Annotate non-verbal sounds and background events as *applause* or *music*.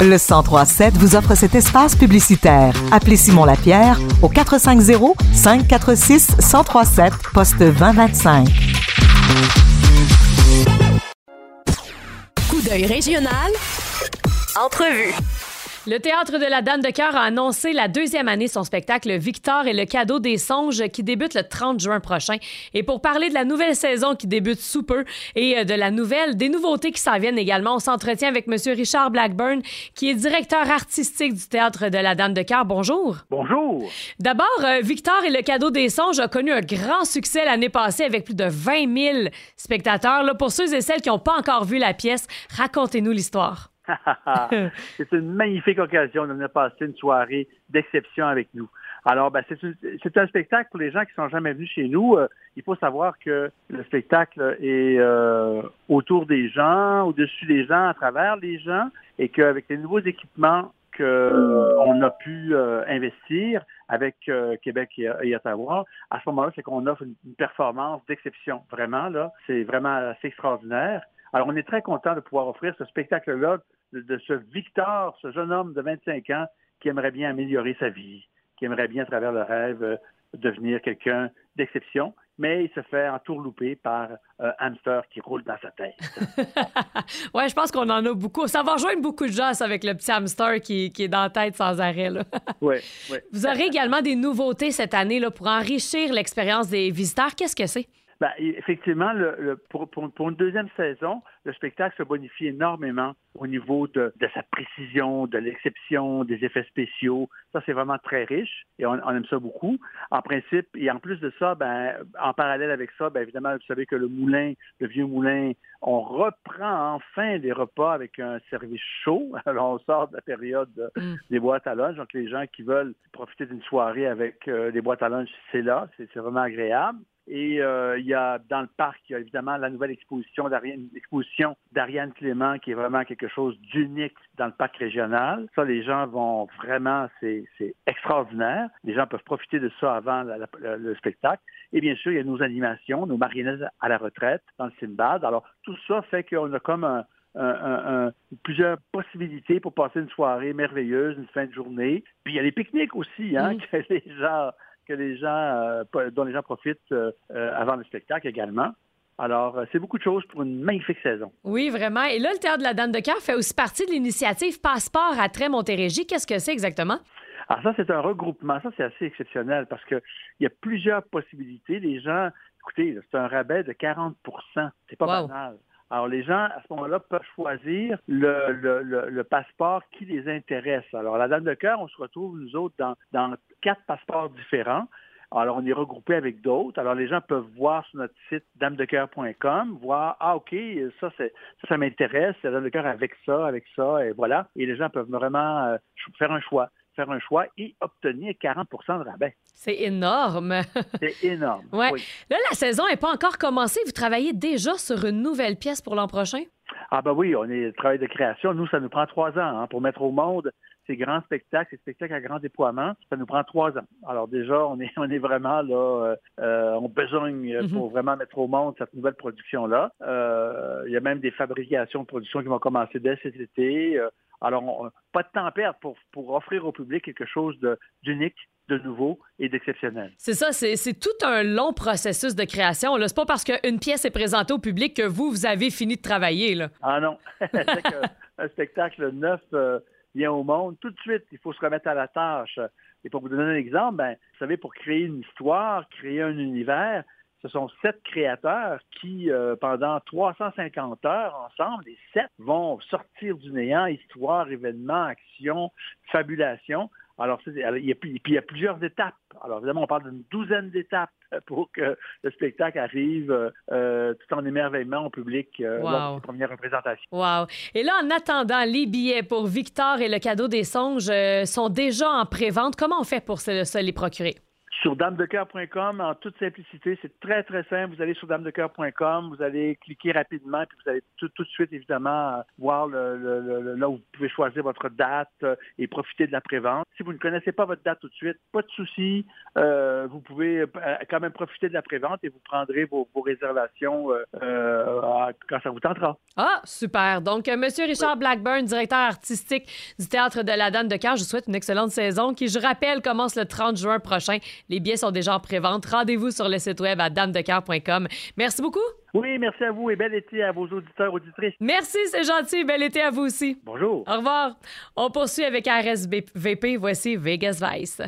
Le 1037 vous offre cet espace publicitaire. Appelez Simon Lapierre au 450 546 1037 poste 2025. Coup d'œil régional. Entrevue. Le Théâtre de la Dame de Cœur a annoncé la deuxième année son spectacle Victor et le cadeau des songes qui débute le 30 juin prochain. Et pour parler de la nouvelle saison qui débute sous peu et euh, de la nouvelle, des nouveautés qui s'en viennent également, on s'entretient avec M. Richard Blackburn, qui est directeur artistique du Théâtre de la Dame de Cœur. Bonjour. Bonjour. D'abord, euh, Victor et le cadeau des songes a connu un grand succès l'année passée avec plus de 20 000 spectateurs. Là, pour ceux et celles qui n'ont pas encore vu la pièce, racontez-nous l'histoire. *laughs* c'est une magnifique occasion de passer une soirée d'exception avec nous. Alors, ben, c'est un spectacle pour les gens qui sont jamais venus chez nous. Euh, il faut savoir que le spectacle est euh, autour des gens, au-dessus des gens, à travers les gens, et qu'avec les nouveaux équipements qu'on a pu euh, investir avec Québec et, Ottawa, à ce moment-là, c'est qu'on offre une, une performance d'exception. Vraiment, là, c'est vraiment assez extraordinaire. Alors, on est très content de pouvoir offrir ce spectacle-là de, ce Victor, ce jeune homme de 25 ans qui aimerait bien améliorer sa vie, qui aimerait bien, à travers le rêve, euh, devenir quelqu'un d'exception, mais il se fait entourlouper par un hamster qui roule dans sa tête. *laughs* ouais, je pense qu'on en a beaucoup. Ça va rejoindre beaucoup de gens avec le petit hamster qui, est dans la tête sans arrêt. oui, *laughs* oui. Vous aurez également des nouveautés cette année là, pour enrichir l'expérience des visiteurs. Qu'est-ce que c'est? Ben, effectivement, le, pour, pour, une deuxième saison, le spectacle se bonifie énormément au niveau de, de sa précision, de l'exception, des effets spéciaux. Ça, c'est vraiment très riche et on, aime ça beaucoup. En principe, et en plus de ça, ben, en parallèle avec ça, ben, évidemment, vous savez que le moulin, le vieux moulin, on reprend enfin des repas avec un service chaud. *laughs* Alors, on sort de la période mm. des boîtes à lunch. Donc, les gens qui veulent profiter d'une soirée avec euh, des boîtes à lunch, c'est là. C'est vraiment agréable. Et euh, il y a dans le parc, il y a évidemment la nouvelle exposition d'Ariane, Clément qui est vraiment quelque chose d'unique dans le parc régional. Ça, les gens vont vraiment, c'est, extraordinaire. Les gens peuvent profiter de ça avant le spectacle. Et bien sûr, il y a nos animations, nos marionnettes à la retraite dans le Simbad. Alors, tout ça fait qu'on a comme un, plusieurs possibilités pour passer une soirée merveilleuse, une fin de journée. Puis il y a les pique-niques aussi, hein, *laughs* que les gens que les gens, euh, dont les gens profitent euh, euh, avant le spectacle également. Alors, c'est beaucoup de choses pour une magnifique saison. Oui, vraiment. Et là, le Théâtre de la Dame de Cœur fait aussi partie de l'initiative Passeport à Tré-Montérégie. Qu'est-ce que c'est exactement? Alors ça, c'est un regroupement. Ça, c'est assez exceptionnel parce qu'il y a plusieurs possibilités. Les gens, écoutez, c'est un rabais de 40% C'est pas banal. Alors, les gens, à ce moment-là, peuvent choisir le, passeport qui les intéresse. Alors, la Dame de Cœur, on se retrouve, nous autres, dans, quatre passeports différents. Alors, on est regroupé avec d'autres. Alors, les gens peuvent voir sur notre site damedecoeur.com, voir, ah, OK, ça, ça, ça m'intéresse, la Dame de Cœur avec ça, avec ça, et voilà. Et les gens peuvent vraiment euh, faire un choix faire un choix et obtenir 40% de rabais. C'est énorme. *laughs* C'est énorme. Ouais. Là, la saison n'est pas encore commencée. Vous travaillez déjà sur une nouvelle pièce pour l'an prochain? Ah ben oui, on est travail de création. Nous, ça nous prend trois ans hein, pour mettre au monde ces grands spectacles, ces spectacles à grand déploiement. Ça nous prend trois ans. Alors déjà, on est, *laughs* on est vraiment là, euh, on besogne mhm. pour vraiment mettre au monde cette nouvelle production-là. Euh, il y a même des fabrications de production qui vont commencer dès cet été. Euh, alors, pas de temps à perdre pour, pour offrir au public quelque chose d'unique, de, nouveau et d'exceptionnel. C'est ça, c'est tout un long processus de création. C'est pas parce qu'une pièce est présentée au public que vous, vous avez fini de travailler. Là. Ah non. *laughs* un spectacle neuf euh, vient au monde. Tout de suite, il faut se remettre à la tâche. Et pour vous donner un exemple, ben, vous savez, pour créer une histoire, créer un univers, ce sont sept créateurs qui, euh, pendant 350 heures ensemble, les sept vont sortir du néant, histoire, événements, action, fabulation. Alors, il y, a, puis, il y a plusieurs étapes. Alors, évidemment, on parle d'une douzaine d'étapes pour que le spectacle arrive euh, tout en émerveillement au public euh, lors de première représentation. Wow. Et là, en attendant, les billets pour Victor et le cadeau des songes sont déjà en pré-vente. Comment on fait pour se les procurer? Sur damedecoeur.com, en toute simplicité, c'est très, très simple. Vous allez sur damedecoeur.com, vous allez cliquer rapidement, puis vous allez tout, de suite, évidemment, voir le, le, là où vous pouvez choisir votre date euh, et profiter de la prévente. Si vous ne connaissez pas votre date tout de suite, pas de souci. Euh, vous pouvez euh, quand même profiter de la prévente et vous prendrez vos, réservations quand ça vous tentera. Ah, super. Donc, Monsieur Richard Blackburn, directeur artistique du Théâtre de la Dame de Cœur, je vous souhaite une excellente saison qui, je rappelle, commence le 30 juin prochain. Les billets sont déjà en prévente. Rendez-vous sur le site web à damedecoeur.com. Merci beaucoup. Oui, merci à vous et bel été à vos auditeurs, auditrices. Merci, c'est gentil. Bel été à vous aussi. Bonjour. Au revoir. On poursuit avec RSVP. Voici Vegas Vice.